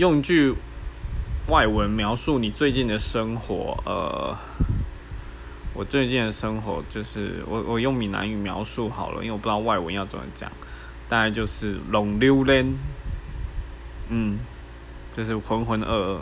用一句外文描述你最近的生活，呃，我最近的生活就是我我用闽南语描述好了，因为我不知道外文要怎么讲，大概就是龙溜连，嗯，就是浑浑噩噩。